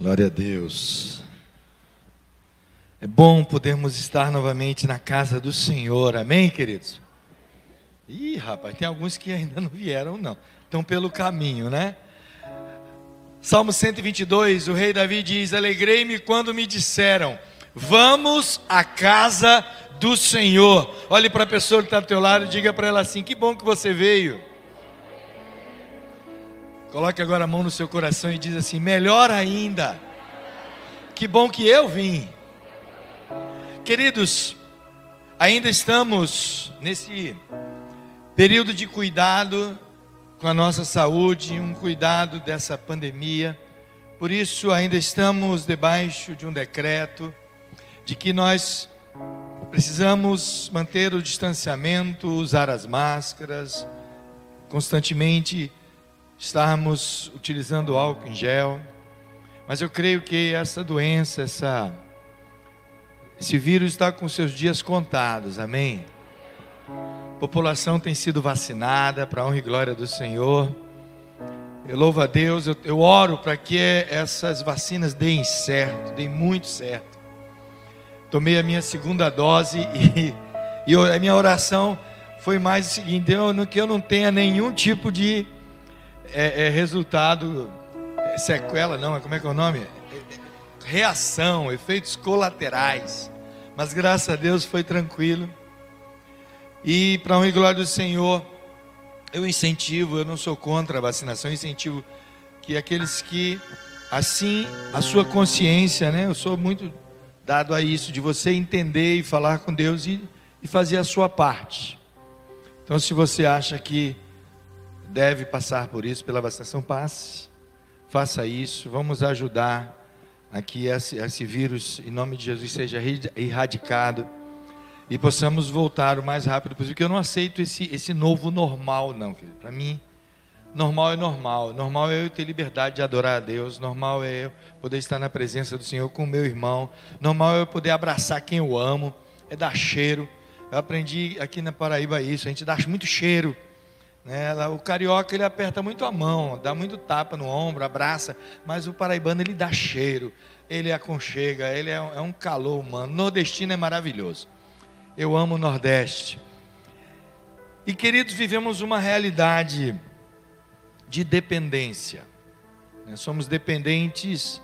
Glória a Deus. É bom podermos estar novamente na casa do Senhor, amém, queridos? Ih, rapaz, tem alguns que ainda não vieram, não. Estão pelo caminho, né? Salmo 122, o rei Davi diz: Alegrei-me quando me disseram, vamos à casa do Senhor. Olhe para a pessoa que está ao teu lado e diga para ela assim: que bom que você veio. Coloque agora a mão no seu coração e diz assim: melhor ainda. Que bom que eu vim. Queridos, ainda estamos nesse período de cuidado com a nossa saúde, um cuidado dessa pandemia. Por isso, ainda estamos debaixo de um decreto de que nós precisamos manter o distanciamento, usar as máscaras, constantemente estarmos utilizando álcool em gel, mas eu creio que essa doença, essa, esse vírus está com seus dias contados, amém? A população tem sido vacinada para a honra e glória do Senhor. Eu louvo a Deus, eu, eu oro para que essas vacinas deem certo, deem muito certo. Tomei a minha segunda dose e, e a minha oração foi mais o seguinte: eu, que eu não tenha nenhum tipo de é, é resultado, é sequela, não, como é que é o nome? Reação, efeitos colaterais. Mas graças a Deus foi tranquilo. E para e glória do Senhor, eu incentivo, eu não sou contra a vacinação, eu incentivo que aqueles que, assim, a sua consciência, né? Eu sou muito dado a isso, de você entender e falar com Deus e, e fazer a sua parte. Então, se você acha que deve passar por isso, pela vacinação, passe, faça isso, vamos ajudar a que esse, esse vírus, em nome de Jesus, seja erradicado e possamos voltar o mais rápido possível, porque eu não aceito esse, esse novo normal, não, para mim, normal é normal, normal é eu ter liberdade de adorar a Deus, normal é eu poder estar na presença do Senhor com o meu irmão, normal é eu poder abraçar quem eu amo, é dar cheiro, eu aprendi aqui na Paraíba isso, a gente dá muito cheiro? O carioca ele aperta muito a mão, dá muito tapa no ombro, abraça, mas o paraibano ele dá cheiro, ele aconchega, ele é, um é calor humano. Nordestino é maravilhoso. Eu amo o Nordeste. E queridos, vivemos uma realidade de dependência. Né? Somos dependentes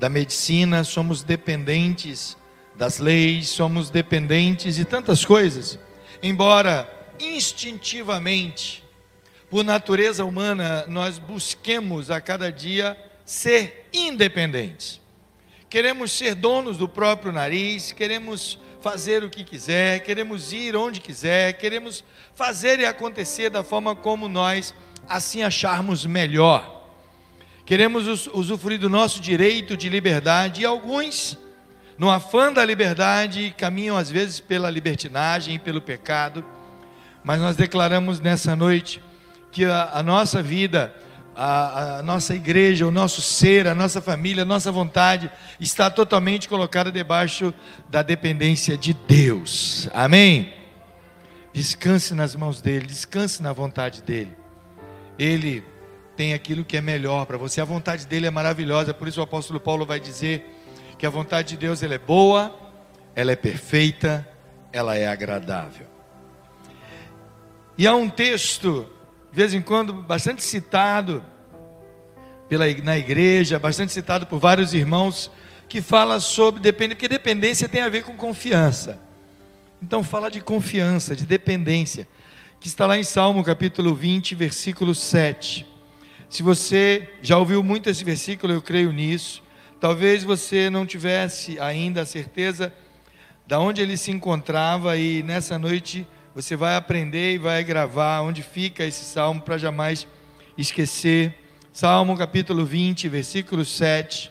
da medicina, somos dependentes das leis, somos dependentes de tantas coisas. Embora instintivamente por natureza humana, nós busquemos a cada dia ser independentes. Queremos ser donos do próprio nariz, queremos fazer o que quiser, queremos ir onde quiser, queremos fazer e acontecer da forma como nós assim acharmos melhor. Queremos usufruir do nosso direito de liberdade e alguns, no afã da liberdade, caminham às vezes pela libertinagem e pelo pecado, mas nós declaramos nessa noite que a, a nossa vida, a, a, nossa igreja, o nosso ser, a nossa família, a nossa vontade está totalmente colocada debaixo da dependência de Deus. Amém? Descanse nas mãos dele, descanse na vontade dele. Ele tem aquilo que é melhor para você. A vontade dele é maravilhosa, por isso o apóstolo Paulo vai dizer que a vontade de Deus ela é boa, ela é perfeita, ela é agradável. E há um texto de vez em quando bastante citado pela, na igreja, bastante citado por vários irmãos, que fala sobre dependência, porque dependência tem a ver com confiança. Então fala de confiança, de dependência, que está lá em Salmo capítulo 20, versículo 7. Se você já ouviu muito esse versículo, eu creio nisso. Talvez você não tivesse ainda a certeza de onde ele se encontrava e nessa noite você vai aprender e vai gravar onde fica esse salmo para jamais esquecer. Salmo capítulo 20, versículo 7.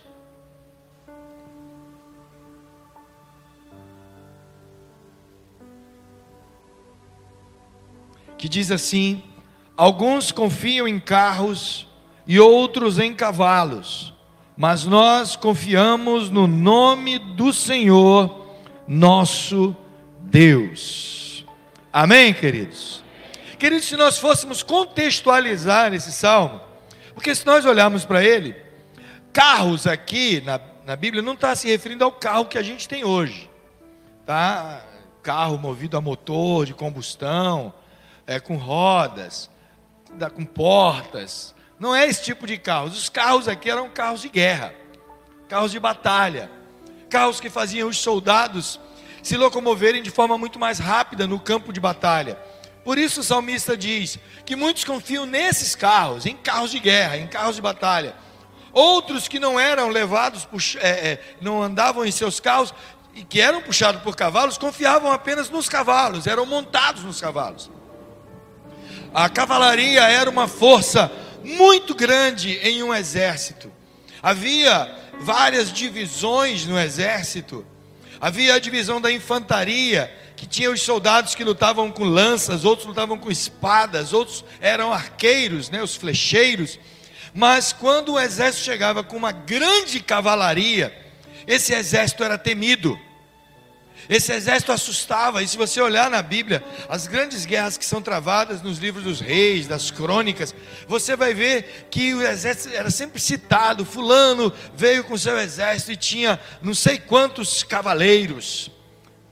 Que diz assim: Alguns confiam em carros e outros em cavalos, mas nós confiamos no nome do Senhor, nosso Deus. Amém, queridos? Queridos, se nós fôssemos contextualizar esse salmo, porque se nós olharmos para ele, carros aqui na, na Bíblia não está se referindo ao carro que a gente tem hoje, tá? Carro movido a motor de combustão, é, com rodas, com portas. Não é esse tipo de carros. Os carros aqui eram carros de guerra, carros de batalha, carros que faziam os soldados se locomoverem de forma muito mais rápida no campo de batalha. Por isso o salmista diz que muitos confiam nesses carros, em carros de guerra, em carros de batalha. Outros que não eram levados, é, é, não andavam em seus carros e que eram puxados por cavalos, confiavam apenas nos cavalos, eram montados nos cavalos. A cavalaria era uma força muito grande em um exército. Havia várias divisões no exército. Havia a divisão da infantaria, que tinha os soldados que lutavam com lanças, outros lutavam com espadas, outros eram arqueiros, né, os flecheiros. Mas quando o exército chegava com uma grande cavalaria, esse exército era temido. Esse exército assustava, e se você olhar na Bíblia, as grandes guerras que são travadas nos livros dos reis, das crônicas, você vai ver que o exército era sempre citado: Fulano veio com seu exército e tinha não sei quantos cavaleiros,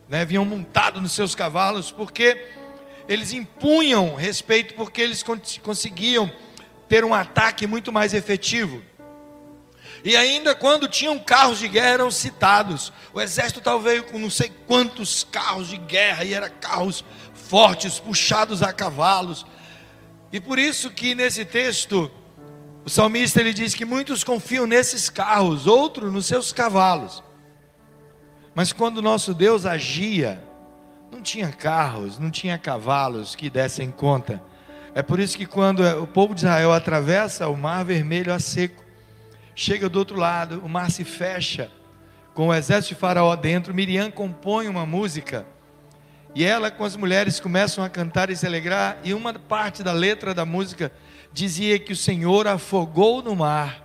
né, vinham montados nos seus cavalos, porque eles impunham respeito, porque eles conseguiam ter um ataque muito mais efetivo. E ainda quando tinham carros de guerra eram citados. O exército talvez com não sei quantos carros de guerra e eram carros fortes, puxados a cavalos. E por isso que nesse texto o salmista ele diz que muitos confiam nesses carros, outros nos seus cavalos. Mas quando nosso Deus agia, não tinha carros, não tinha cavalos que dessem conta. É por isso que quando o povo de Israel atravessa o mar vermelho a seco, chega do outro lado, o mar se fecha, com o exército de Faraó dentro. Miriam compõe uma música, e ela com as mulheres começam a cantar e se alegrar, e uma parte da letra da música dizia que o Senhor afogou no mar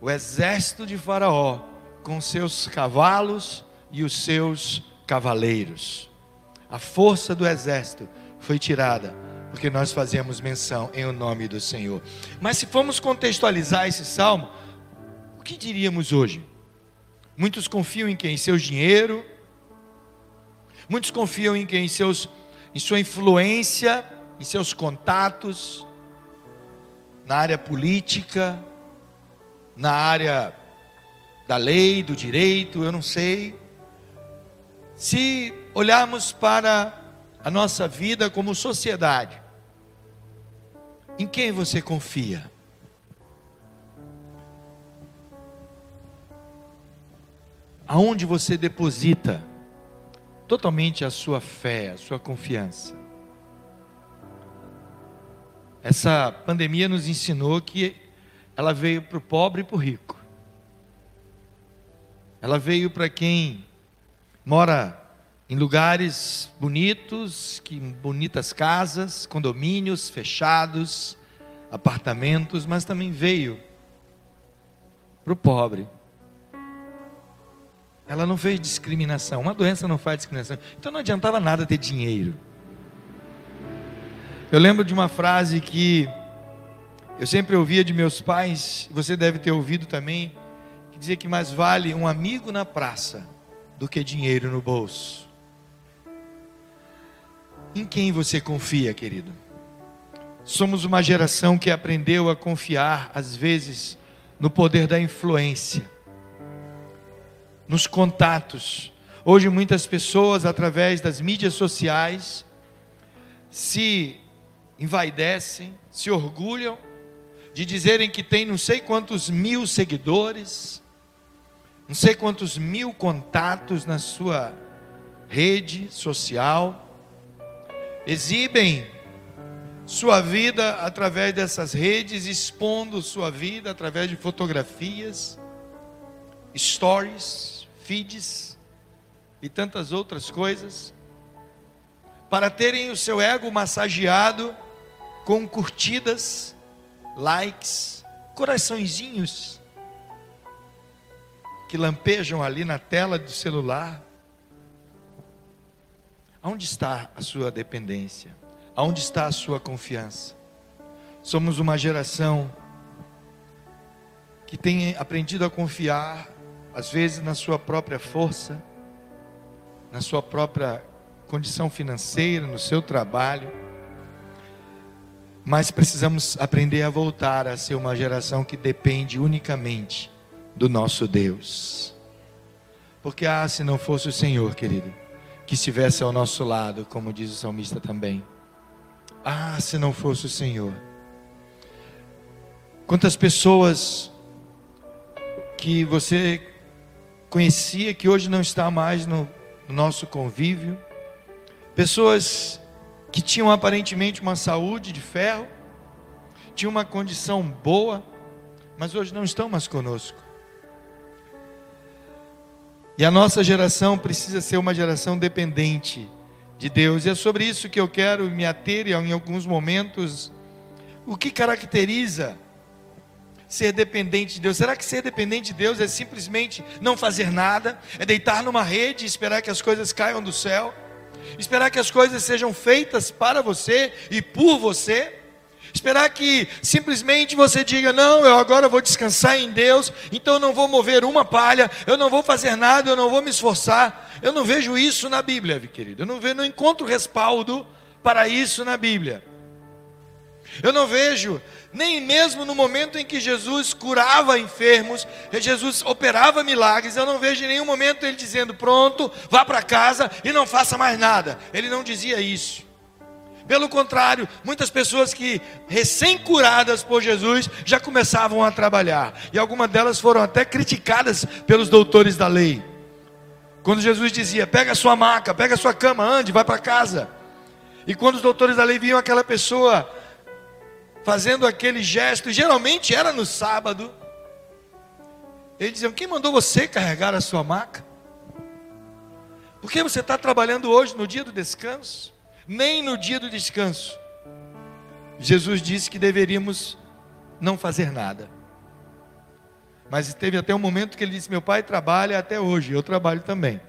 o exército de Faraó com seus cavalos e os seus cavaleiros. A força do exército foi tirada porque nós fazemos menção em o nome do Senhor. Mas se formos contextualizar esse salmo, o que diríamos hoje? Muitos confiam em quem? Em seu dinheiro. Muitos confiam em quem? Em, seus, em sua influência, em seus contatos, na área política, na área da lei, do direito, eu não sei. Se olharmos para a nossa vida como sociedade, em quem você confia? Aonde você deposita totalmente a sua fé, a sua confiança. Essa pandemia nos ensinou que ela veio para o pobre e para o rico. Ela veio para quem mora em lugares bonitos, que bonitas casas, condomínios fechados, apartamentos, mas também veio para o pobre ela não fez discriminação. Uma doença não faz discriminação. Então não adiantava nada ter dinheiro. Eu lembro de uma frase que eu sempre ouvia de meus pais, você deve ter ouvido também, que dizia que mais vale um amigo na praça do que dinheiro no bolso. Em quem você confia, querido? Somos uma geração que aprendeu a confiar, às vezes, no poder da influência nos contatos. Hoje, muitas pessoas, através das mídias sociais, se envaidecem, se orgulham de dizerem que tem não sei quantos mil seguidores, não sei quantos mil contatos na sua rede social, exibem sua vida através dessas redes, expondo sua vida através de fotografias, stories, feeds e tantas outras coisas, para terem o seu ego massageado com curtidas, likes, coraçõezinhos que lampejam ali na tela do celular. Onde está a sua dependência? Onde está a sua confiança? Somos uma geração que tem aprendido a confiar, às vezes, na sua própria força, na sua própria condição financeira, no seu trabalho. Mas precisamos aprender a voltar a ser uma geração que depende unicamente do nosso Deus. Porque, ah, se não fosse o Senhor, querido, que estivesse ao nosso lado, como diz o salmista também. Ah, se não fosse o Senhor. Quantas pessoas que você conhecia que hoje não está mais no, no nosso convívio, pessoas que tinham aparentemente uma saúde de ferro, tinham uma condição boa, mas hoje não estão mais conosco. E a nossa geração precisa ser uma geração dependente de Deus. E é sobre isso que eu quero me ater em alguns momentos. O que caracteriza ser dependente de Deus? Será que ser dependente de Deus é simplesmente não fazer nada? É deitar numa rede e esperar que as coisas caiam do céu? Esperar que as coisas sejam feitas para você e por você? Esperar que simplesmente você diga: Não, eu agora vou descansar em Deus, então eu não vou mover uma palha, eu não vou fazer nada, eu não vou me esforçar. Eu não vejo isso na Bíblia, querido. Eu não, vejo, não encontro respaldo para isso na Bíblia. Eu não vejo, nem mesmo no momento em que Jesus curava enfermos, Jesus operava milagres, eu não vejo em nenhum momento ele dizendo: Pronto, vá para casa e não faça mais nada. Ele não dizia isso. Pelo contrário, muitas pessoas que recém-curadas por Jesus já começavam a trabalhar, e algumas delas foram até criticadas pelos doutores da lei. Quando Jesus dizia: "Pega sua maca, pega sua cama, ande, vai para casa". E quando os doutores da lei viam aquela pessoa fazendo aquele gesto, geralmente era no sábado, eles diziam: Quem mandou você carregar a sua maca? Por que você está trabalhando hoje, no dia do descanso? nem no dia do descanso. Jesus disse que deveríamos não fazer nada. Mas teve até um momento que ele disse: Meu pai trabalha até hoje, eu trabalho também.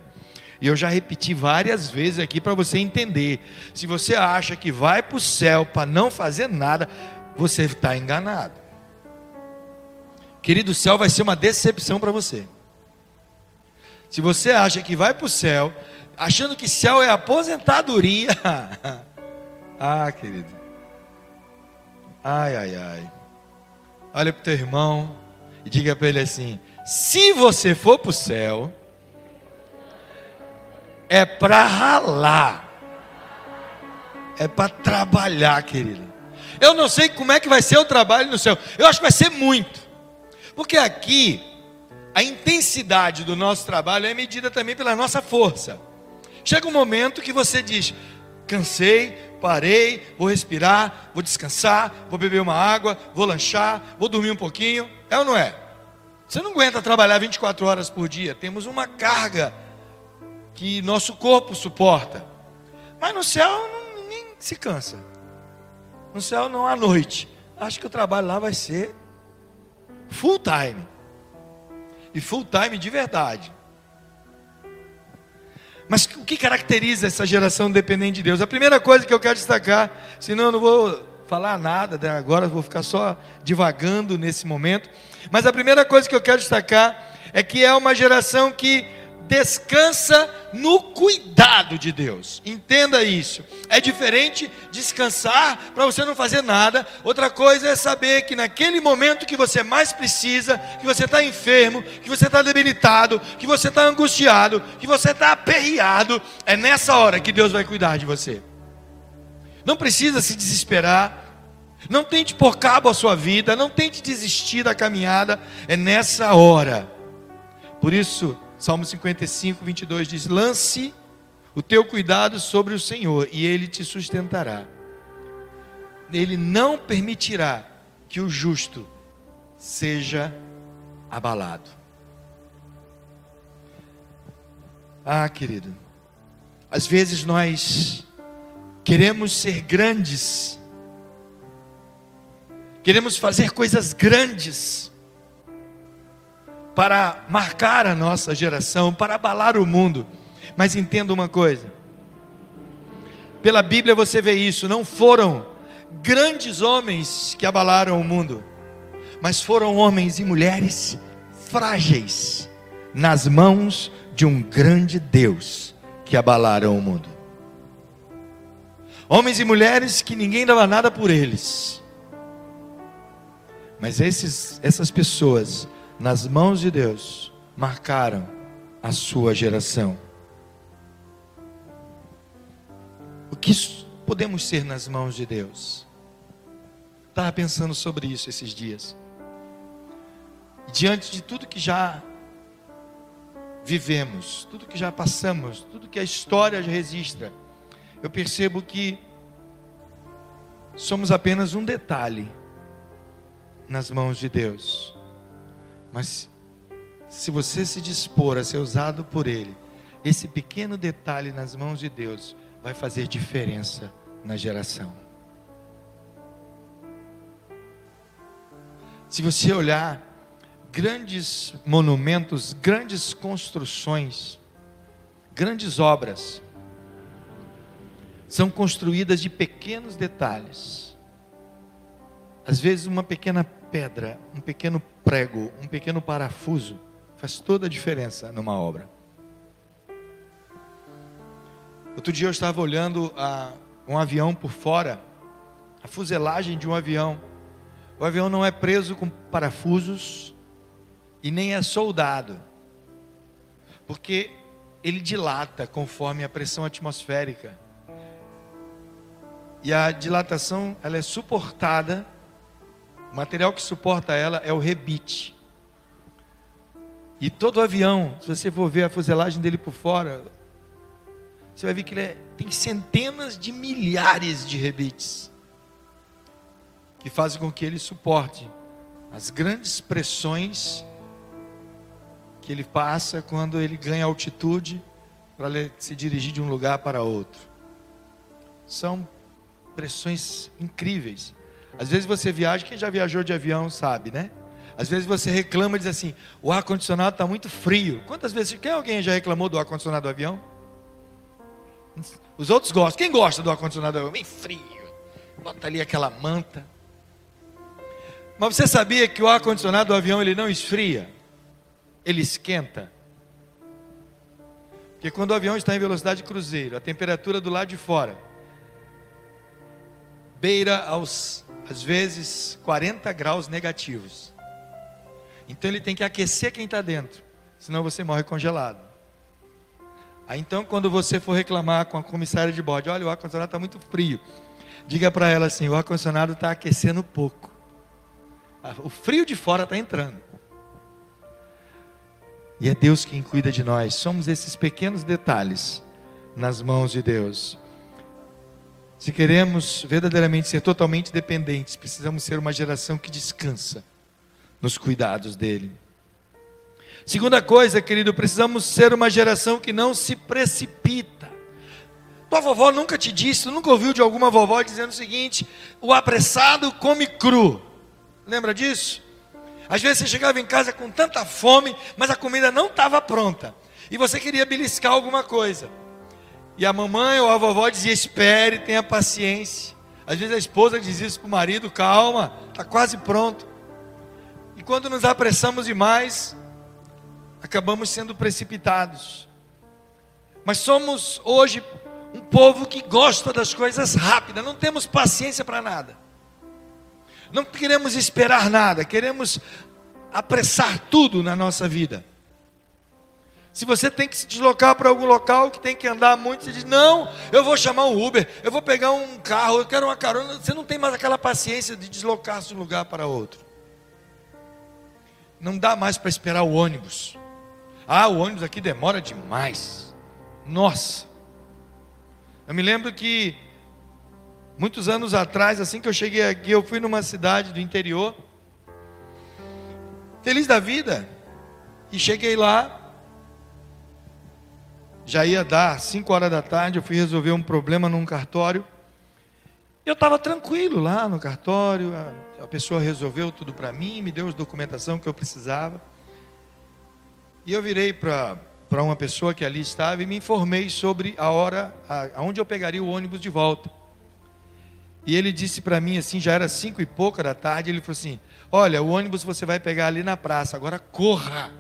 E eu já repeti várias vezes aqui para você entender. Se você acha que vai para o céu para não fazer nada, você está enganado. Querido, o céu vai ser uma decepção para você. Se você acha que vai para o céu achando que céu é aposentadoria. ah, querido. Ai, ai, ai. Olha para o teu irmão e diga para ele assim: se você for para o céu, é para ralar, é para trabalhar, querido. Eu não sei como é que vai ser o trabalho no céu, eu acho que vai ser muito, porque aqui a intensidade do nosso trabalho é medida também pela nossa força. Chega um momento que você diz: cansei, parei, vou respirar, vou descansar, vou beber uma água, vou lanchar, vou dormir um pouquinho. É ou não é? Você não aguenta trabalhar 24 horas por dia. Temos uma carga que nosso corpo suporta. Mas no céu ninguém se cansa. No céu não há noite. Acho que o trabalho lá vai ser full time. E full time de verdade. Mas o que caracteriza essa geração dependente de Deus? A primeira coisa que eu quero destacar, senão eu não vou falar nada, né? agora vou ficar só divagando nesse momento. Mas a primeira coisa que eu quero destacar é que é uma geração que descansa no cuidado de Deus. Entenda isso. É diferente descansar para você não fazer nada. Outra coisa é saber que naquele momento que você mais precisa, que você está enfermo, que você está debilitado, que você está angustiado, que você está aperreado, é nessa hora que Deus vai cuidar de você. Não precisa se desesperar. Não tente pôr cabo à sua vida, não tente desistir da caminhada, é nessa hora. Por isso, Salmo 55, 22 diz: Lance o teu cuidado sobre o Senhor e ele te sustentará. Ele não permitirá que o justo seja abalado. Ah, querido, às vezes nós queremos ser grandes, queremos fazer coisas grandes, para marcar a nossa geração, para abalar o mundo. Mas entenda uma coisa: pela Bíblia você vê isso, não foram grandes homens que abalaram o mundo, mas foram homens e mulheres frágeis nas mãos de um grande Deus que abalaram o mundo. Homens e mulheres que ninguém dava nada por eles. Mas esses, essas pessoas, nas mãos de Deus, marcaram a sua geração. O que podemos ser nas mãos de Deus? Estava pensando sobre isso esses dias. Diante de tudo que já vivemos, tudo que já passamos, tudo que a história já registra, eu percebo que somos apenas um detalhe nas mãos de Deus. Mas se você se dispor a ser usado por Ele, esse pequeno detalhe nas mãos de Deus vai fazer diferença na geração. Se você olhar grandes monumentos, grandes construções, grandes obras, são construídas de pequenos detalhes. Às vezes, uma pequena pedra, um pequeno prego, um pequeno parafuso faz toda a diferença numa obra. Outro dia eu estava olhando a, um avião por fora, a fuselagem de um avião. O avião não é preso com parafusos, e nem é soldado, porque ele dilata conforme a pressão atmosférica. E a dilatação, ela é suportada, o material que suporta ela é o rebite. E todo avião, se você for ver a fuselagem dele por fora, você vai ver que ele é, tem centenas de milhares de rebites que fazem com que ele suporte as grandes pressões que ele passa quando ele ganha altitude para se dirigir de um lugar para outro. São pressões incríveis. Às vezes você viaja, quem já viajou de avião sabe, né? Às vezes você reclama e diz assim: o ar-condicionado está muito frio. Quantas vezes, quem alguém já reclamou do ar-condicionado do avião? Os outros gostam. Quem gosta do ar-condicionado do avião? Bem frio. Bota ali aquela manta. Mas você sabia que o ar-condicionado do avião ele não esfria? ele esquenta. Porque quando o avião está em velocidade cruzeiro, a temperatura do lado de fora beira aos, às vezes, 40 graus negativos. Então ele tem que aquecer quem está dentro, senão você morre congelado. Aí então, quando você for reclamar com a comissária de bordo, olha, o ar-condicionado está muito frio. Diga para ela assim: o ar-condicionado está aquecendo pouco. O frio de fora está entrando. E é Deus quem cuida de nós. Somos esses pequenos detalhes nas mãos de Deus. Se queremos verdadeiramente ser totalmente dependentes, precisamos ser uma geração que descansa nos cuidados dele. Segunda coisa, querido, precisamos ser uma geração que não se precipita. Tua vovó nunca te disse, tu nunca ouviu de alguma vovó dizendo o seguinte: o apressado come cru. Lembra disso? Às vezes você chegava em casa com tanta fome, mas a comida não estava pronta. E você queria beliscar alguma coisa. E a mamãe ou a vovó dizia: espere, tenha paciência. Às vezes a esposa diz isso para o marido: calma, está quase pronto. E quando nos apressamos demais, acabamos sendo precipitados. Mas somos hoje um povo que gosta das coisas rápidas, não temos paciência para nada. Não queremos esperar nada, queremos apressar tudo na nossa vida. Se você tem que se deslocar para algum local que tem que andar muito, você diz: Não, eu vou chamar um Uber, eu vou pegar um carro, eu quero uma carona. Você não tem mais aquela paciência de deslocar-se de um lugar para outro. Não dá mais para esperar o ônibus. Ah, o ônibus aqui demora demais. Nossa. Eu me lembro que Muitos anos atrás, assim que eu cheguei aqui, eu fui numa cidade do interior, feliz da vida, e cheguei lá, já ia dar 5 horas da tarde, eu fui resolver um problema num cartório. Eu estava tranquilo lá no cartório, a, a pessoa resolveu tudo para mim, me deu a documentação que eu precisava. E eu virei para uma pessoa que ali estava e me informei sobre a hora, aonde eu pegaria o ônibus de volta. E ele disse para mim assim, já era cinco e pouca da tarde, ele falou assim: Olha, o ônibus você vai pegar ali na praça, agora corra.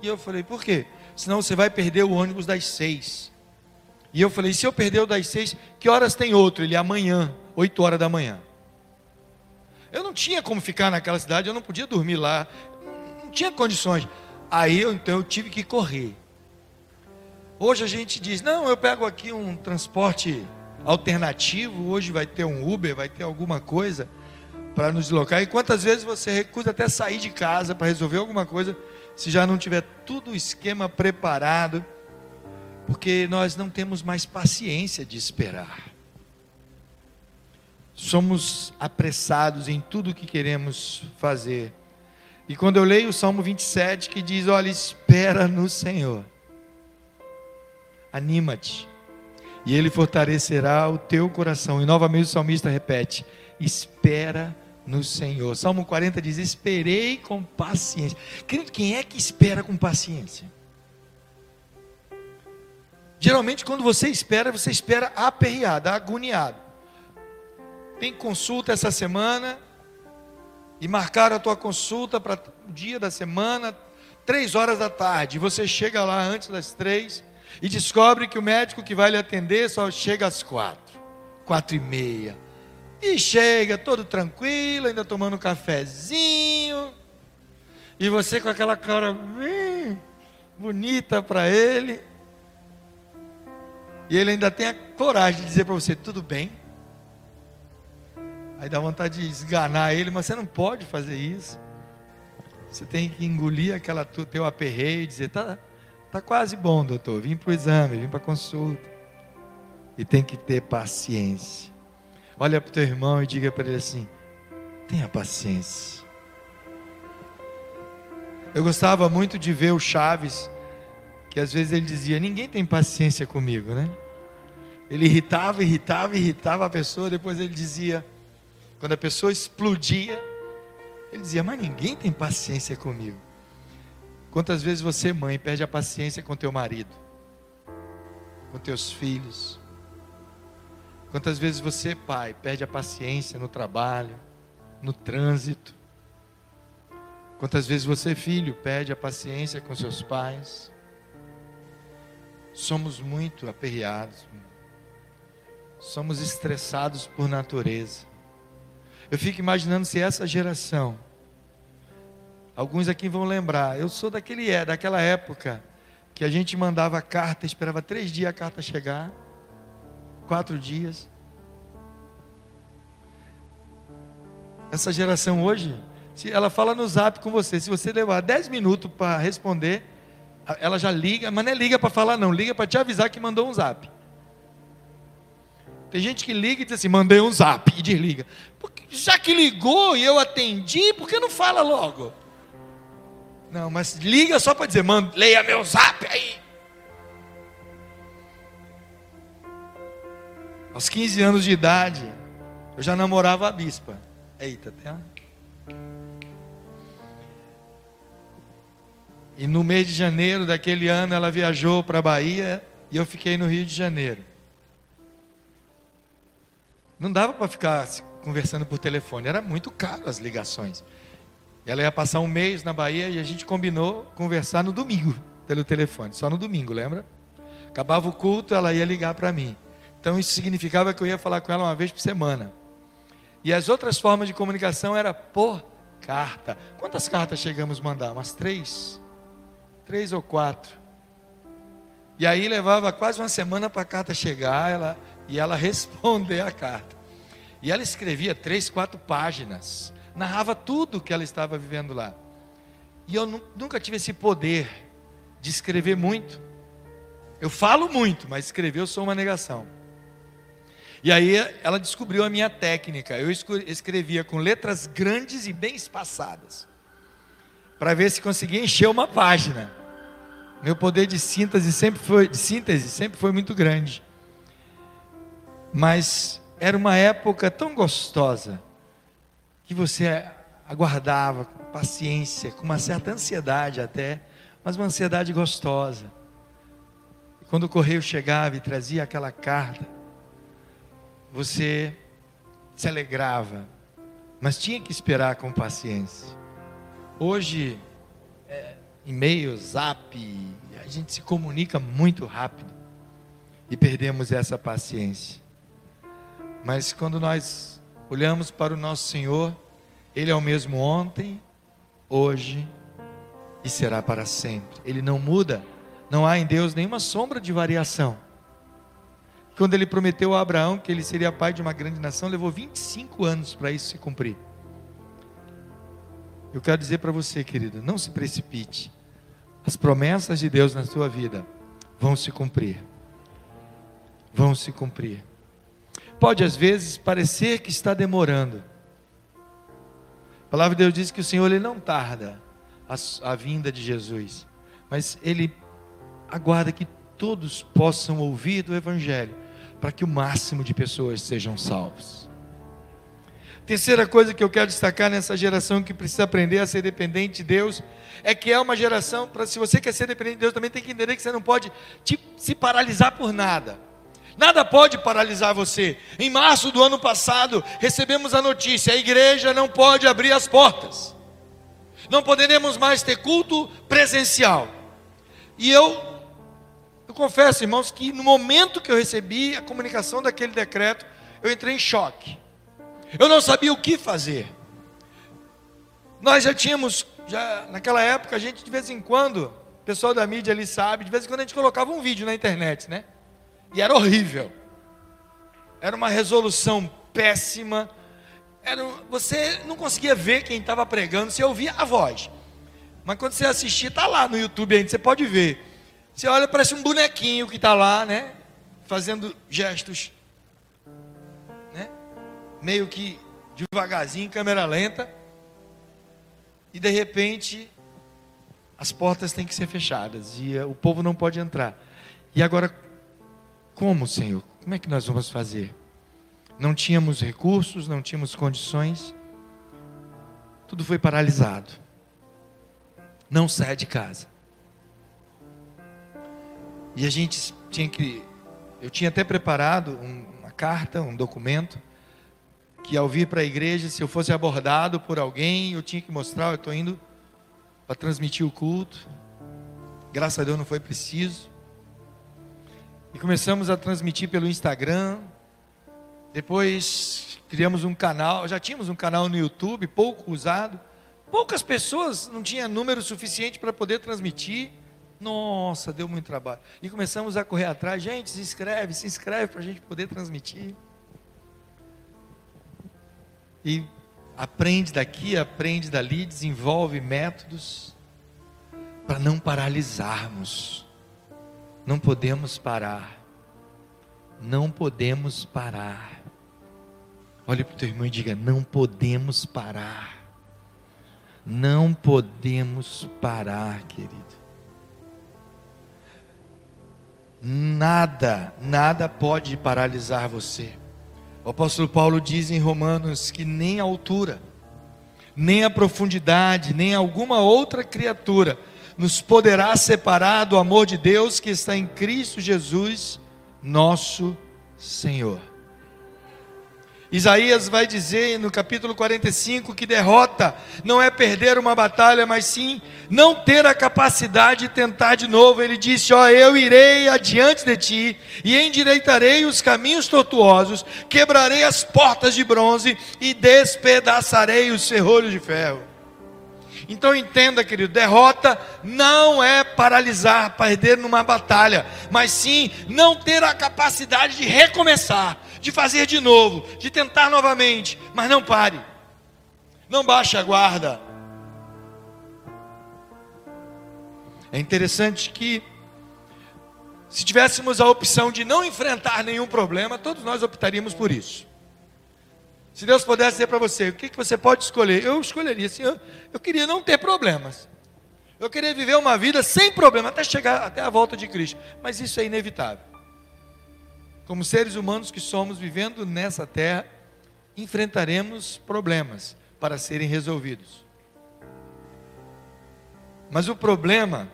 E eu falei: Por quê? Senão você vai perder o ônibus das seis. E eu falei: Se eu perder o das seis, que horas tem outro? Ele amanhã, oito horas da manhã. Eu não tinha como ficar naquela cidade, eu não podia dormir lá, não tinha condições. Aí eu então eu tive que correr. Hoje a gente diz: não, eu pego aqui um transporte alternativo, hoje vai ter um Uber, vai ter alguma coisa para nos deslocar. E quantas vezes você recusa até sair de casa para resolver alguma coisa, se já não tiver tudo o esquema preparado, porque nós não temos mais paciência de esperar. Somos apressados em tudo o que queremos fazer. E quando eu leio o Salmo 27, que diz: Olha, espera no Senhor, anima-te, e Ele fortalecerá o teu coração. E novamente o salmista repete: Espera no Senhor. Salmo 40 diz: Esperei com paciência. Querido, quem é que espera com paciência? Geralmente, quando você espera, você espera aperreado, agoniado. Tem consulta essa semana, e marcaram a tua consulta para o dia da semana, três horas da tarde. Você chega lá antes das três e descobre que o médico que vai lhe atender só chega às quatro, quatro e meia. E chega todo tranquilo, ainda tomando um cafezinho. E você com aquela cara bem bonita para ele. E ele ainda tem a coragem de dizer para você: tudo bem. Aí dá vontade de esganar ele, mas você não pode fazer isso. Você tem que engolir aquela teu aperreio e dizer: tá, tá quase bom, doutor. Vim para o exame, vim para a consulta. E tem que ter paciência. Olha para o teu irmão e diga para ele assim: tenha paciência. Eu gostava muito de ver o Chaves, que às vezes ele dizia: ninguém tem paciência comigo, né? Ele irritava, irritava, irritava a pessoa, depois ele dizia: quando a pessoa explodia, ele dizia: Mas ninguém tem paciência comigo. Quantas vezes você, mãe, perde a paciência com teu marido, com teus filhos? Quantas vezes você, pai, perde a paciência no trabalho, no trânsito? Quantas vezes você, filho, perde a paciência com seus pais? Somos muito aperreados, somos estressados por natureza. Eu fico imaginando se essa geração, alguns aqui vão lembrar, eu sou daquele é, daquela época que a gente mandava carta, esperava três dias a carta chegar, quatro dias. Essa geração hoje, se ela fala no zap com você, se você levar dez minutos para responder, ela já liga, mas não é liga para falar não, liga para te avisar que mandou um zap. Tem gente que liga e diz assim, mandei um zap e desliga. Porque, já que ligou e eu atendi, por que não fala logo? Não, mas liga só para dizer, leia meu zap aí. Aos 15 anos de idade, eu já namorava a bispa. Eita, até. E no mês de janeiro daquele ano ela viajou para a Bahia e eu fiquei no Rio de Janeiro. Não dava para ficar conversando por telefone, era muito caro as ligações. Ela ia passar um mês na Bahia e a gente combinou conversar no domingo pelo telefone, só no domingo, lembra? Acabava o culto, ela ia ligar para mim. Então isso significava que eu ia falar com ela uma vez por semana. E as outras formas de comunicação era por carta. Quantas cartas chegamos a mandar? Umas três? Três ou quatro. E aí levava quase uma semana para a carta chegar, ela e ela responder a carta. E ela escrevia três, quatro páginas, narrava tudo que ela estava vivendo lá. E eu nunca tive esse poder de escrever muito. Eu falo muito, mas escrever eu sou uma negação. E aí ela descobriu a minha técnica. Eu escrevia com letras grandes e bem espaçadas, para ver se conseguia encher uma página. Meu poder de síntese sempre foi, de síntese sempre foi muito grande. Mas era uma época tão gostosa que você aguardava com paciência, com uma certa ansiedade até, mas uma ansiedade gostosa. E quando o correio chegava e trazia aquela carta, você se alegrava, mas tinha que esperar com paciência. Hoje, é, e-mail, zap, a gente se comunica muito rápido e perdemos essa paciência. Mas quando nós olhamos para o nosso Senhor, Ele é o mesmo ontem, hoje e será para sempre. Ele não muda, não há em Deus nenhuma sombra de variação. Quando ele prometeu a Abraão que ele seria pai de uma grande nação, levou 25 anos para isso se cumprir. Eu quero dizer para você, querido, não se precipite. As promessas de Deus na sua vida vão se cumprir. Vão se cumprir. Pode às vezes parecer que está demorando. A palavra de Deus diz que o Senhor ele não tarda a, a vinda de Jesus, mas ele aguarda que todos possam ouvir do Evangelho, para que o máximo de pessoas sejam salvos. Terceira coisa que eu quero destacar nessa geração que precisa aprender a ser dependente de Deus é que é uma geração, para se você quer ser dependente de Deus, também tem que entender que você não pode te, se paralisar por nada. Nada pode paralisar você. Em março do ano passado, recebemos a notícia: a igreja não pode abrir as portas. Não poderemos mais ter culto presencial. E eu eu confesso, irmãos, que no momento que eu recebi a comunicação daquele decreto, eu entrei em choque. Eu não sabia o que fazer. Nós já tínhamos, já naquela época, a gente de vez em quando, o pessoal da mídia ali sabe, de vez em quando a gente colocava um vídeo na internet, né? E era horrível. Era uma resolução péssima. Era, você não conseguia ver quem estava pregando, você ouvia a voz. Mas quando você assistia, está lá no YouTube ainda, você pode ver. Você olha, parece um bonequinho que está lá, né? Fazendo gestos, né? Meio que devagarzinho, câmera lenta. E de repente, as portas têm que ser fechadas e eh, o povo não pode entrar. E agora, como, Senhor? Como é que nós vamos fazer? Não tínhamos recursos, não tínhamos condições. Tudo foi paralisado. Não sai de casa. E a gente tinha que. Eu tinha até preparado uma carta, um documento, que ao vir para a igreja, se eu fosse abordado por alguém, eu tinha que mostrar, eu estou indo para transmitir o culto. Graças a Deus não foi preciso. E começamos a transmitir pelo Instagram. Depois criamos um canal, já tínhamos um canal no YouTube, pouco usado. Poucas pessoas não tinham número suficiente para poder transmitir. Nossa, deu muito trabalho. E começamos a correr atrás. Gente, se inscreve, se inscreve para a gente poder transmitir. E aprende daqui, aprende dali, desenvolve métodos para não paralisarmos. Não podemos parar. Não podemos parar. Olhe para o teu irmão e diga: não podemos parar. Não podemos parar, querido. Nada, nada pode paralisar você. O apóstolo Paulo diz em Romanos que nem a altura, nem a profundidade, nem alguma outra criatura nos poderá separar do amor de Deus que está em Cristo Jesus, nosso Senhor. Isaías vai dizer no capítulo 45 que derrota não é perder uma batalha, mas sim não ter a capacidade de tentar de novo. Ele disse: Ó, eu irei adiante de ti e endireitarei os caminhos tortuosos, quebrarei as portas de bronze e despedaçarei os ferrolhos de ferro. Então entenda, querido, derrota não é paralisar, perder numa batalha, mas sim não ter a capacidade de recomeçar, de fazer de novo, de tentar novamente, mas não pare. Não baixe a guarda. É interessante que se tivéssemos a opção de não enfrentar nenhum problema, todos nós optaríamos por isso. Se Deus pudesse dizer para você, o que, que você pode escolher? Eu escolheria assim, eu, eu queria não ter problemas. Eu queria viver uma vida sem problema, até chegar até a volta de Cristo. Mas isso é inevitável. Como seres humanos que somos vivendo nessa terra, enfrentaremos problemas para serem resolvidos. Mas o problema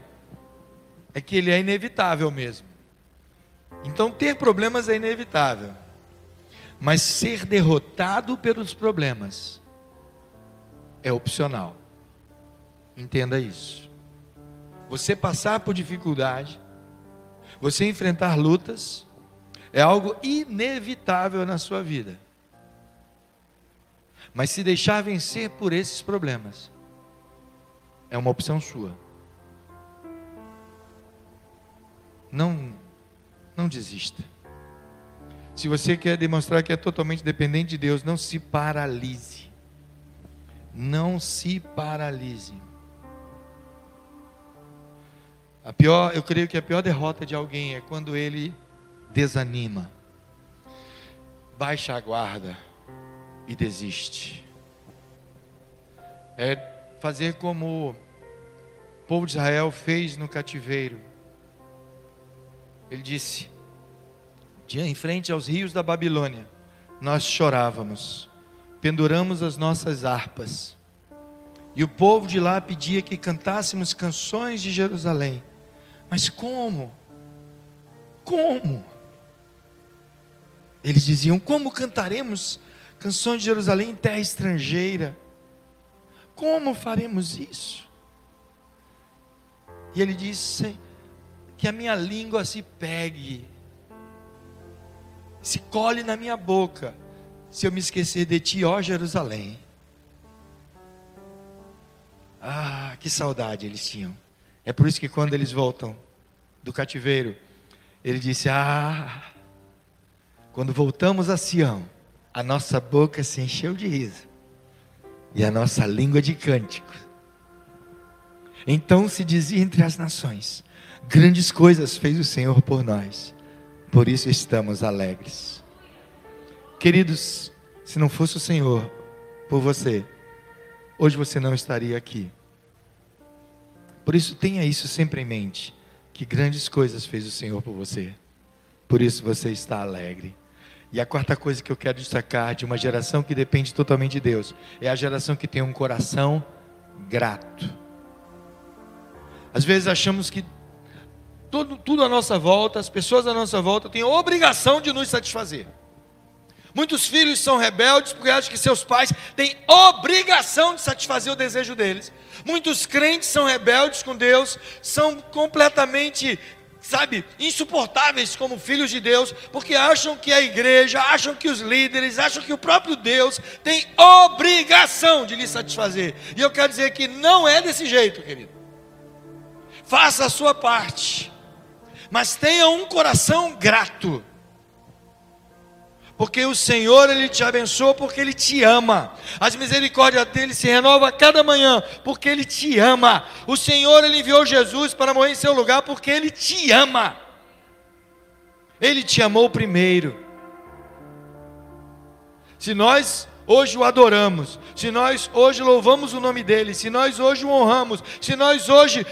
é que ele é inevitável mesmo. Então ter problemas é inevitável. Mas ser derrotado pelos problemas é opcional. Entenda isso. Você passar por dificuldade, você enfrentar lutas, é algo inevitável na sua vida. Mas se deixar vencer por esses problemas, é uma opção sua. Não, não desista. Se você quer demonstrar que é totalmente dependente de Deus, não se paralise. Não se paralise. A pior, eu creio que a pior derrota de alguém é quando ele desanima, baixa a guarda e desiste. É fazer como o povo de Israel fez no cativeiro. Ele disse: em frente aos rios da Babilônia, nós chorávamos, penduramos as nossas harpas, e o povo de lá pedia que cantássemos canções de Jerusalém. Mas como? Como? Eles diziam: Como cantaremos canções de Jerusalém em terra estrangeira? Como faremos isso? E ele disse: Que a minha língua se pegue se colhe na minha boca, se eu me esquecer de ti, ó Jerusalém. Ah, que saudade eles tinham. É por isso que quando eles voltam do cativeiro, ele disse: Ah, quando voltamos a Sião, a nossa boca se encheu de riso e a nossa língua de cânticos. Então se dizia entre as nações: Grandes coisas fez o Senhor por nós por isso estamos alegres. Queridos, se não fosse o Senhor por você, hoje você não estaria aqui. Por isso tenha isso sempre em mente, que grandes coisas fez o Senhor por você. Por isso você está alegre. E a quarta coisa que eu quero destacar de uma geração que depende totalmente de Deus é a geração que tem um coração grato. Às vezes achamos que tudo, tudo à nossa volta, as pessoas à nossa volta têm obrigação de nos satisfazer. Muitos filhos são rebeldes porque acham que seus pais têm obrigação de satisfazer o desejo deles. Muitos crentes são rebeldes com Deus, são completamente, sabe, insuportáveis como filhos de Deus, porque acham que a igreja, acham que os líderes, acham que o próprio Deus tem obrigação de lhes satisfazer. E eu quero dizer que não é desse jeito, querido. Faça a sua parte mas tenha um coração grato. Porque o Senhor ele te abençoa porque ele te ama. As misericórdias dele se renovam a cada manhã porque ele te ama. O Senhor ele enviou Jesus para morrer em seu lugar porque ele te ama. Ele te amou primeiro. Se nós hoje o adoramos, se nós hoje louvamos o nome dele, se nós hoje o honramos, se nós hoje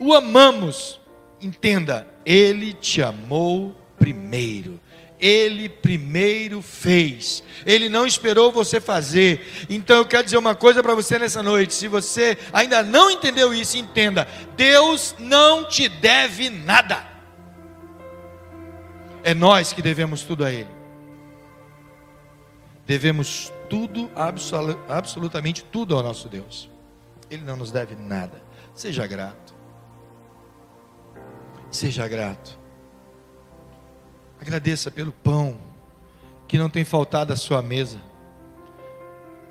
o amamos, entenda, ele te amou primeiro. Ele primeiro fez. Ele não esperou você fazer. Então eu quero dizer uma coisa para você nessa noite. Se você ainda não entendeu isso, entenda: Deus não te deve nada. É nós que devemos tudo a Ele. Devemos tudo, absolutamente tudo ao nosso Deus. Ele não nos deve nada. Seja grato. Seja grato. Agradeça pelo pão que não tem faltado à sua mesa.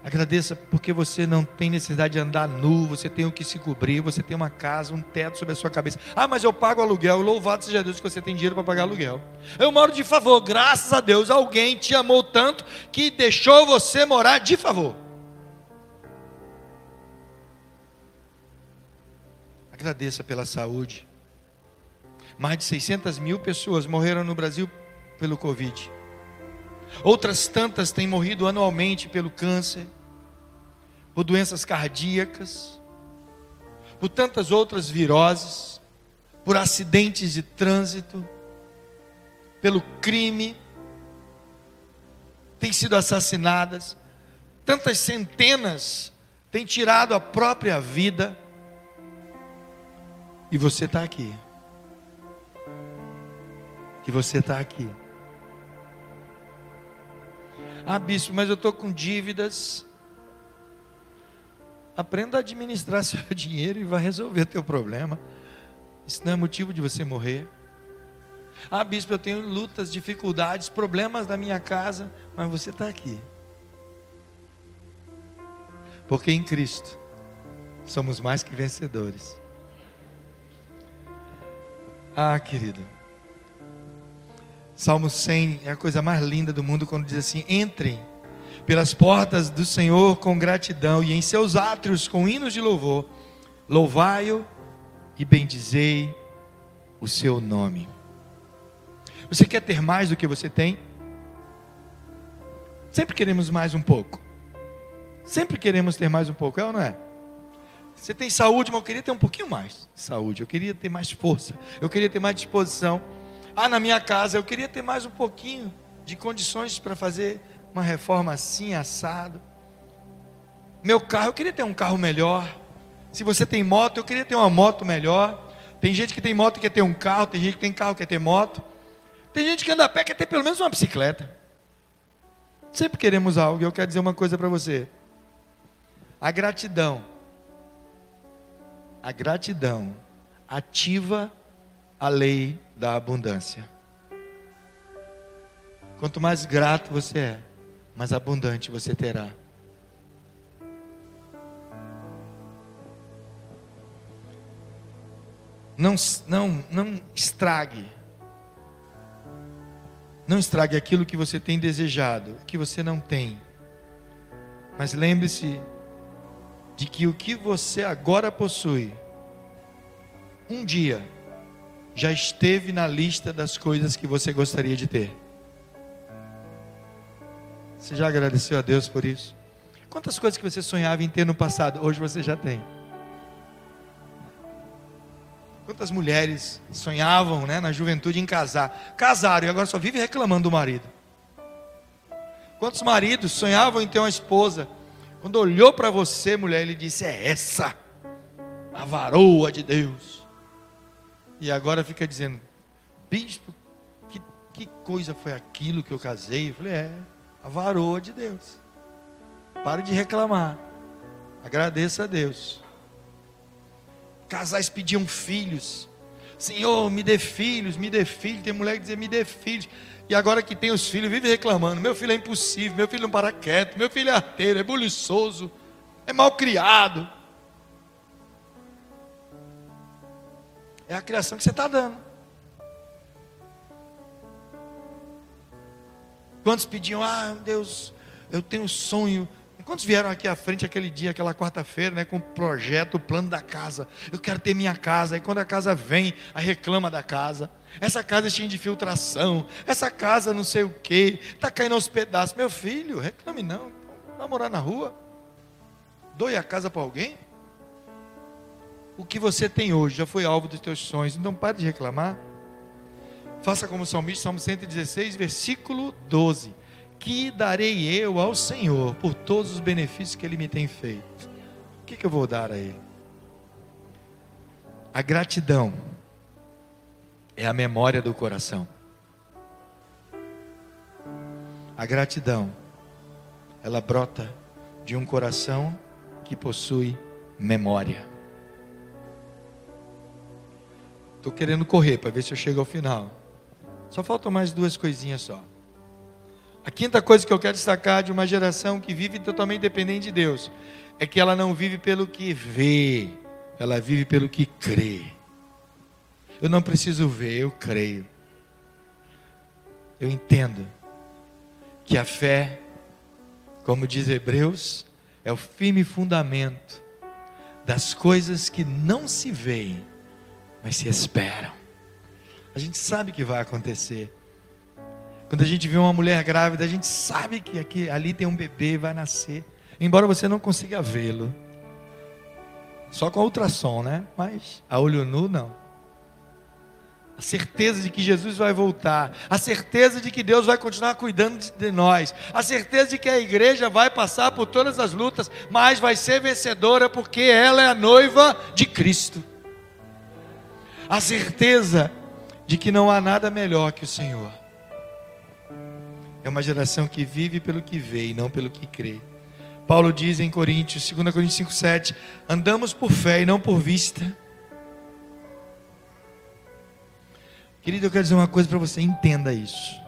Agradeça porque você não tem necessidade de andar nu, você tem o que se cobrir, você tem uma casa, um teto sobre a sua cabeça. Ah, mas eu pago aluguel. Louvado seja Deus que você tem dinheiro para pagar aluguel. Eu moro de favor, graças a Deus. Alguém te amou tanto que deixou você morar de favor. Agradeça pela saúde. Mais de 600 mil pessoas morreram no Brasil pelo Covid. Outras tantas têm morrido anualmente pelo câncer, por doenças cardíacas, por tantas outras viroses, por acidentes de trânsito, pelo crime, têm sido assassinadas, tantas centenas têm tirado a própria vida, e você está aqui que você está aqui. Ah, bispo, mas eu estou com dívidas. Aprenda a administrar seu dinheiro e vai resolver teu problema. Isso não é motivo de você morrer. Ah, bispo, eu tenho lutas, dificuldades, problemas na minha casa, mas você está aqui. Porque em Cristo somos mais que vencedores. Ah, querido. Salmo 100 é a coisa mais linda do mundo quando diz assim: entrem pelas portas do Senhor com gratidão e em seus átrios com hinos de louvor, louvai-o e bendizei o seu nome. Você quer ter mais do que você tem? Sempre queremos mais um pouco. Sempre queremos ter mais um pouco, é ou não é? Você tem saúde, mas eu queria ter um pouquinho mais de saúde. Eu queria ter mais força. Eu queria ter mais disposição. Ah, na minha casa, eu queria ter mais um pouquinho de condições para fazer uma reforma assim, assado. Meu carro, eu queria ter um carro melhor. Se você tem moto, eu queria ter uma moto melhor. Tem gente que tem moto quer ter um carro, tem gente que tem carro quer ter moto. Tem gente que anda a pé quer ter pelo menos uma bicicleta. Sempre queremos algo, eu quero dizer uma coisa para você. A gratidão, a gratidão ativa a lei da abundância. Quanto mais grato você é, mais abundante você terá. Não, não, não estrague. Não estrague aquilo que você tem desejado, que você não tem. Mas lembre-se de que o que você agora possui, um dia já esteve na lista das coisas que você gostaria de ter. Você já agradeceu a Deus por isso? Quantas coisas que você sonhava em ter no passado, hoje você já tem? Quantas mulheres sonhavam né, na juventude em casar? Casaram e agora só vive reclamando do marido. Quantos maridos sonhavam em ter uma esposa? Quando olhou para você, mulher, ele disse: É essa, a varoa de Deus. E agora fica dizendo: Bispo, que, que coisa foi aquilo que eu casei? Eu falei: É a varoa de Deus. Pare de reclamar. Agradeça a Deus. Casais pediam filhos. Senhor, me dê filhos, me dê filhos. Tem mulher que dizia, me dê filhos. E agora que tem os filhos, vive reclamando. Meu filho é impossível, meu filho não para quieto, meu filho é arteiro, é buliçoso, é mal criado. É a criação que você está dando. Quantos pediam, ah, Deus, eu tenho um sonho. Quantos vieram aqui à frente aquele dia, aquela quarta-feira, né, com o projeto, o plano da casa? Eu quero ter minha casa. E quando a casa vem, a reclama da casa. Essa casa é cheia de filtração. Essa casa não sei o que. Está caindo aos pedaços. Meu filho, reclame não. Vai morar na rua. Doe a casa para alguém. O que você tem hoje já foi alvo dos teus sonhos. Então pare de reclamar. Faça como o salmista, Salmo 116, versículo 12. Que darei eu ao Senhor por todos os benefícios que Ele me tem feito? O que, que eu vou dar a Ele? A gratidão é a memória do coração. A gratidão, ela brota de um coração que possui memória. Estou querendo correr para ver se eu chego ao final. Só faltam mais duas coisinhas só. A quinta coisa que eu quero destacar de uma geração que vive totalmente dependente de Deus é que ela não vive pelo que vê, ela vive pelo que crê. Eu não preciso ver, eu creio. Eu entendo que a fé, como diz Hebreus, é o firme fundamento das coisas que não se veem, mas se esperam. A gente sabe que vai acontecer. Quando a gente vê uma mulher grávida, a gente sabe que aqui, ali tem um bebê, vai nascer. Embora você não consiga vê-lo. Só com ultrassom, né? Mas a olho nu, não. A certeza de que Jesus vai voltar, a certeza de que Deus vai continuar cuidando de nós, a certeza de que a igreja vai passar por todas as lutas, mas vai ser vencedora porque ela é a noiva de Cristo. A certeza de que não há nada melhor que o Senhor. É uma geração que vive pelo que vê e não pelo que crê. Paulo diz em Coríntios, 2 Coríntios 5,7: andamos por fé e não por vista. Querido, eu quero dizer uma coisa para você, entenda isso.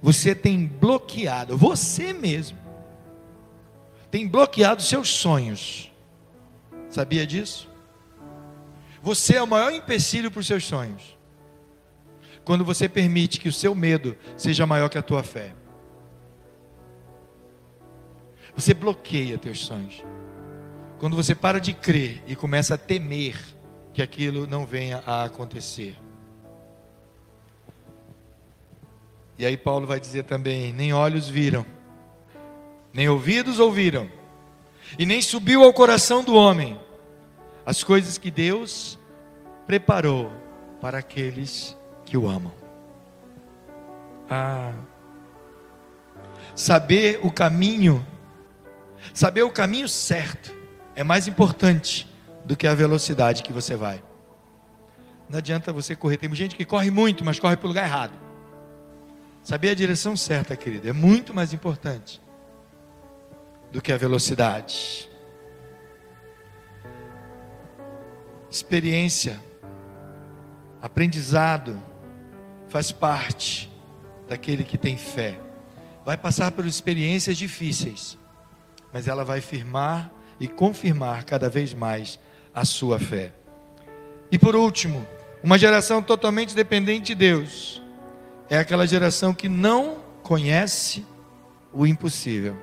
Você tem bloqueado, você mesmo, tem bloqueado seus sonhos. Sabia disso? Você é o maior empecilho para os seus sonhos. Quando você permite que o seu medo seja maior que a tua fé. Você bloqueia teus sonhos. Quando você para de crer e começa a temer que aquilo não venha a acontecer. E aí Paulo vai dizer também: nem olhos viram, nem ouvidos ouviram, e nem subiu ao coração do homem as coisas que Deus preparou para aqueles que o amam. Ah, saber o caminho Saber o caminho certo é mais importante do que a velocidade que você vai. Não adianta você correr. Tem gente que corre muito, mas corre para o lugar errado. Saber a direção certa, querido, é muito mais importante do que a velocidade. Experiência, aprendizado, faz parte daquele que tem fé. Vai passar por experiências difíceis, mas ela vai firmar e confirmar cada vez mais a sua fé. E por último, uma geração totalmente dependente de Deus é aquela geração que não conhece o impossível.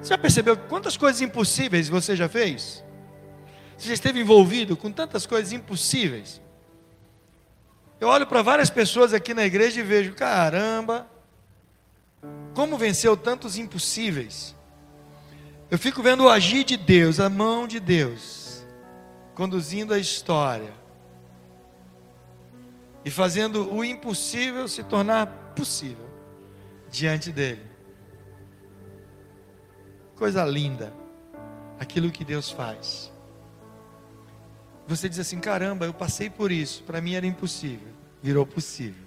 Você já percebeu quantas coisas impossíveis você já fez? Você já esteve envolvido com tantas coisas impossíveis? Eu olho para várias pessoas aqui na igreja e vejo, caramba, como venceu tantos impossíveis? Eu fico vendo o agir de Deus, a mão de Deus, conduzindo a história e fazendo o impossível se tornar possível diante dele. Coisa linda, aquilo que Deus faz. Você diz assim: caramba, eu passei por isso, para mim era impossível, virou possível.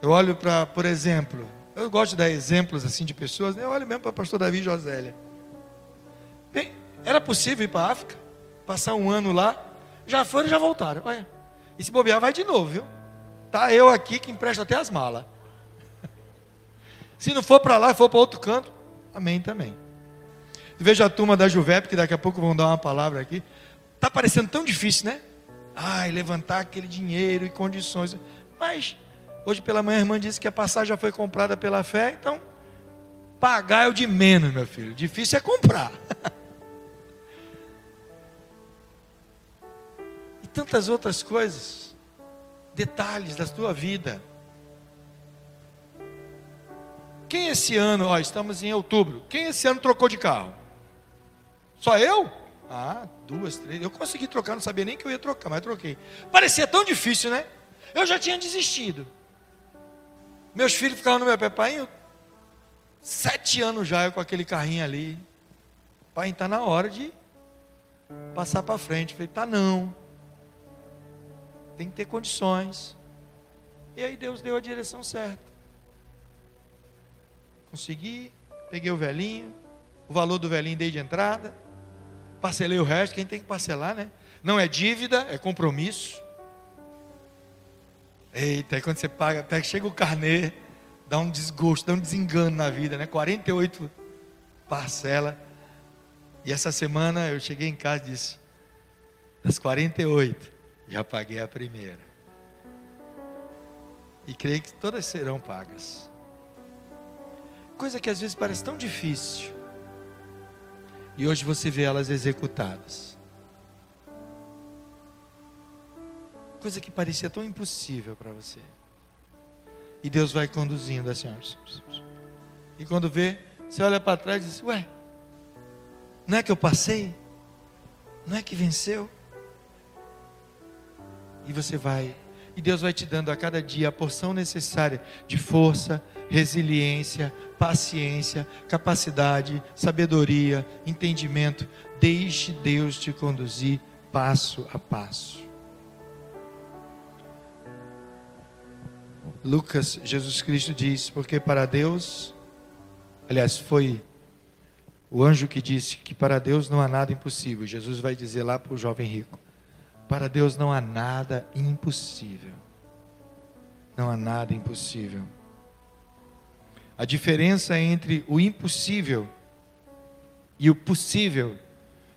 Eu olho para, por exemplo, eu gosto de dar exemplos assim de pessoas, né? eu olho mesmo para o pastor Davi Josélia. Bem, era possível ir para a África, passar um ano lá, já foram e já voltaram. Olha, e se bobear, vai de novo, viu? Tá eu aqui que empresto até as malas. Se não for para lá for para outro canto, amém também. Veja a turma da Juvep, que daqui a pouco vão dar uma palavra aqui. Está parecendo tão difícil, né? Ai, levantar aquele dinheiro e condições. Mas Hoje pela manhã a irmã disse que a passagem já foi comprada pela fé, então pagar é o de menos, meu filho. Difícil é comprar. e tantas outras coisas, detalhes da sua vida. Quem esse ano, ó, estamos em outubro, quem esse ano trocou de carro? Só eu? Ah, duas, três. Eu consegui trocar, não sabia nem que eu ia trocar, mas troquei. Parecia tão difícil, né? Eu já tinha desistido. Meus filhos ficavam no meu pé, pai, sete anos já eu com aquele carrinho ali. Pai, está na hora de passar para frente. Falei, tá não. Tem que ter condições. E aí Deus deu a direção certa. Consegui, peguei o velhinho, o valor do velhinho dei de entrada, parcelei o resto, quem tem que parcelar, né? Não é dívida, é compromisso. Eita, aí quando você paga, até chega o carnê, dá um desgosto, dá um desengano na vida, né? 48 parcela. E essa semana eu cheguei em casa e disse: das 48, já paguei a primeira. E creio que todas serão pagas. Coisa que às vezes parece tão difícil. E hoje você vê elas executadas. coisa que parecia tão impossível para você. E Deus vai conduzindo assim. E quando vê, você olha para trás e diz: Ué, não é que eu passei? Não é que venceu? E você vai, e Deus vai te dando a cada dia a porção necessária de força, resiliência, paciência, capacidade, sabedoria, entendimento. Deixe Deus te conduzir passo a passo. Lucas, Jesus Cristo diz: Porque para Deus, aliás, foi o anjo que disse que para Deus não há nada impossível. Jesus vai dizer lá para o jovem rico: Para Deus não há nada impossível. Não há nada impossível. A diferença entre o impossível e o possível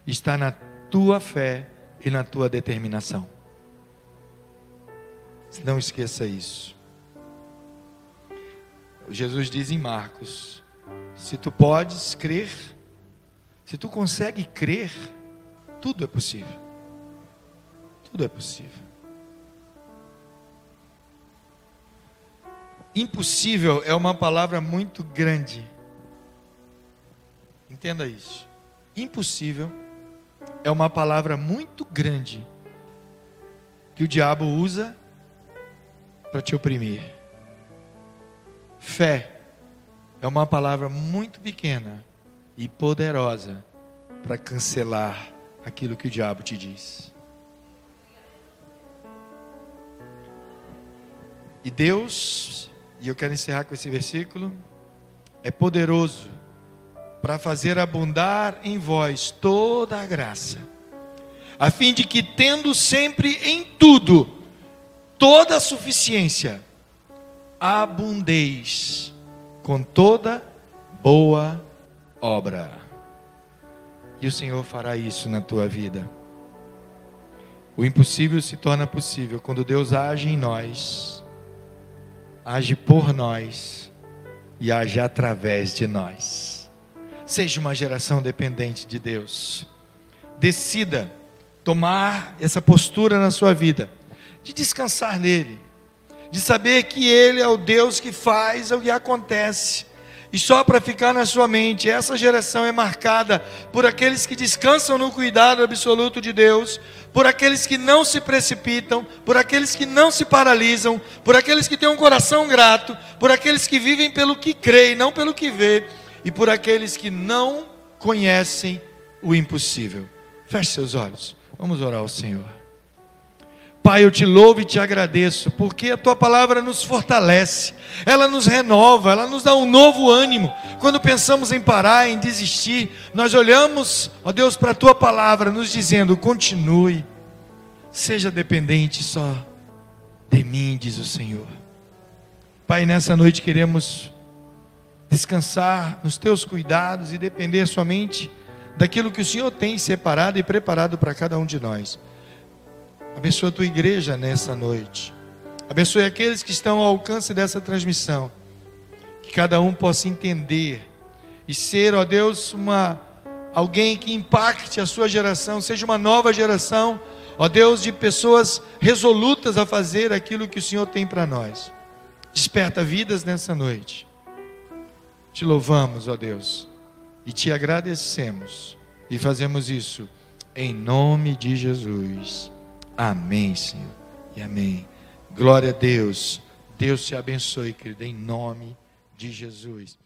está na tua fé e na tua determinação. Não esqueça isso. Jesus diz em Marcos: se tu podes crer, se tu consegue crer, tudo é possível. Tudo é possível. Impossível é uma palavra muito grande. Entenda isso. Impossível é uma palavra muito grande que o diabo usa para te oprimir. Fé é uma palavra muito pequena e poderosa para cancelar aquilo que o diabo te diz. E Deus, e eu quero encerrar com esse versículo, é poderoso para fazer abundar em vós toda a graça, a fim de que, tendo sempre em tudo toda a suficiência, abundeis com toda boa obra. E o Senhor fará isso na tua vida. O impossível se torna possível quando Deus age em nós, age por nós e age através de nós. Seja uma geração dependente de Deus. Decida tomar essa postura na sua vida, de descansar nele, de saber que Ele é o Deus que faz o que acontece. E só para ficar na sua mente, essa geração é marcada por aqueles que descansam no cuidado absoluto de Deus, por aqueles que não se precipitam, por aqueles que não se paralisam, por aqueles que têm um coração grato, por aqueles que vivem pelo que creem, não pelo que vê e por aqueles que não conhecem o impossível. Feche seus olhos. Vamos orar ao Senhor. Pai, eu te louvo e te agradeço, porque a tua palavra nos fortalece, ela nos renova, ela nos dá um novo ânimo. Quando pensamos em parar, em desistir, nós olhamos, ó Deus, para a tua palavra, nos dizendo: continue, seja dependente só de mim, diz o Senhor. Pai, nessa noite queremos descansar nos teus cuidados e depender somente daquilo que o Senhor tem separado e preparado para cada um de nós. Abençoa a tua igreja nessa noite. Abençoe aqueles que estão ao alcance dessa transmissão. Que cada um possa entender e ser, ó Deus, uma alguém que impacte a sua geração, seja uma nova geração, ó Deus, de pessoas resolutas a fazer aquilo que o Senhor tem para nós. Desperta vidas nessa noite. Te louvamos, ó Deus, e te agradecemos, e fazemos isso em nome de Jesus. Amém, Senhor, e amém. Glória a Deus. Deus te abençoe, querido, em nome de Jesus.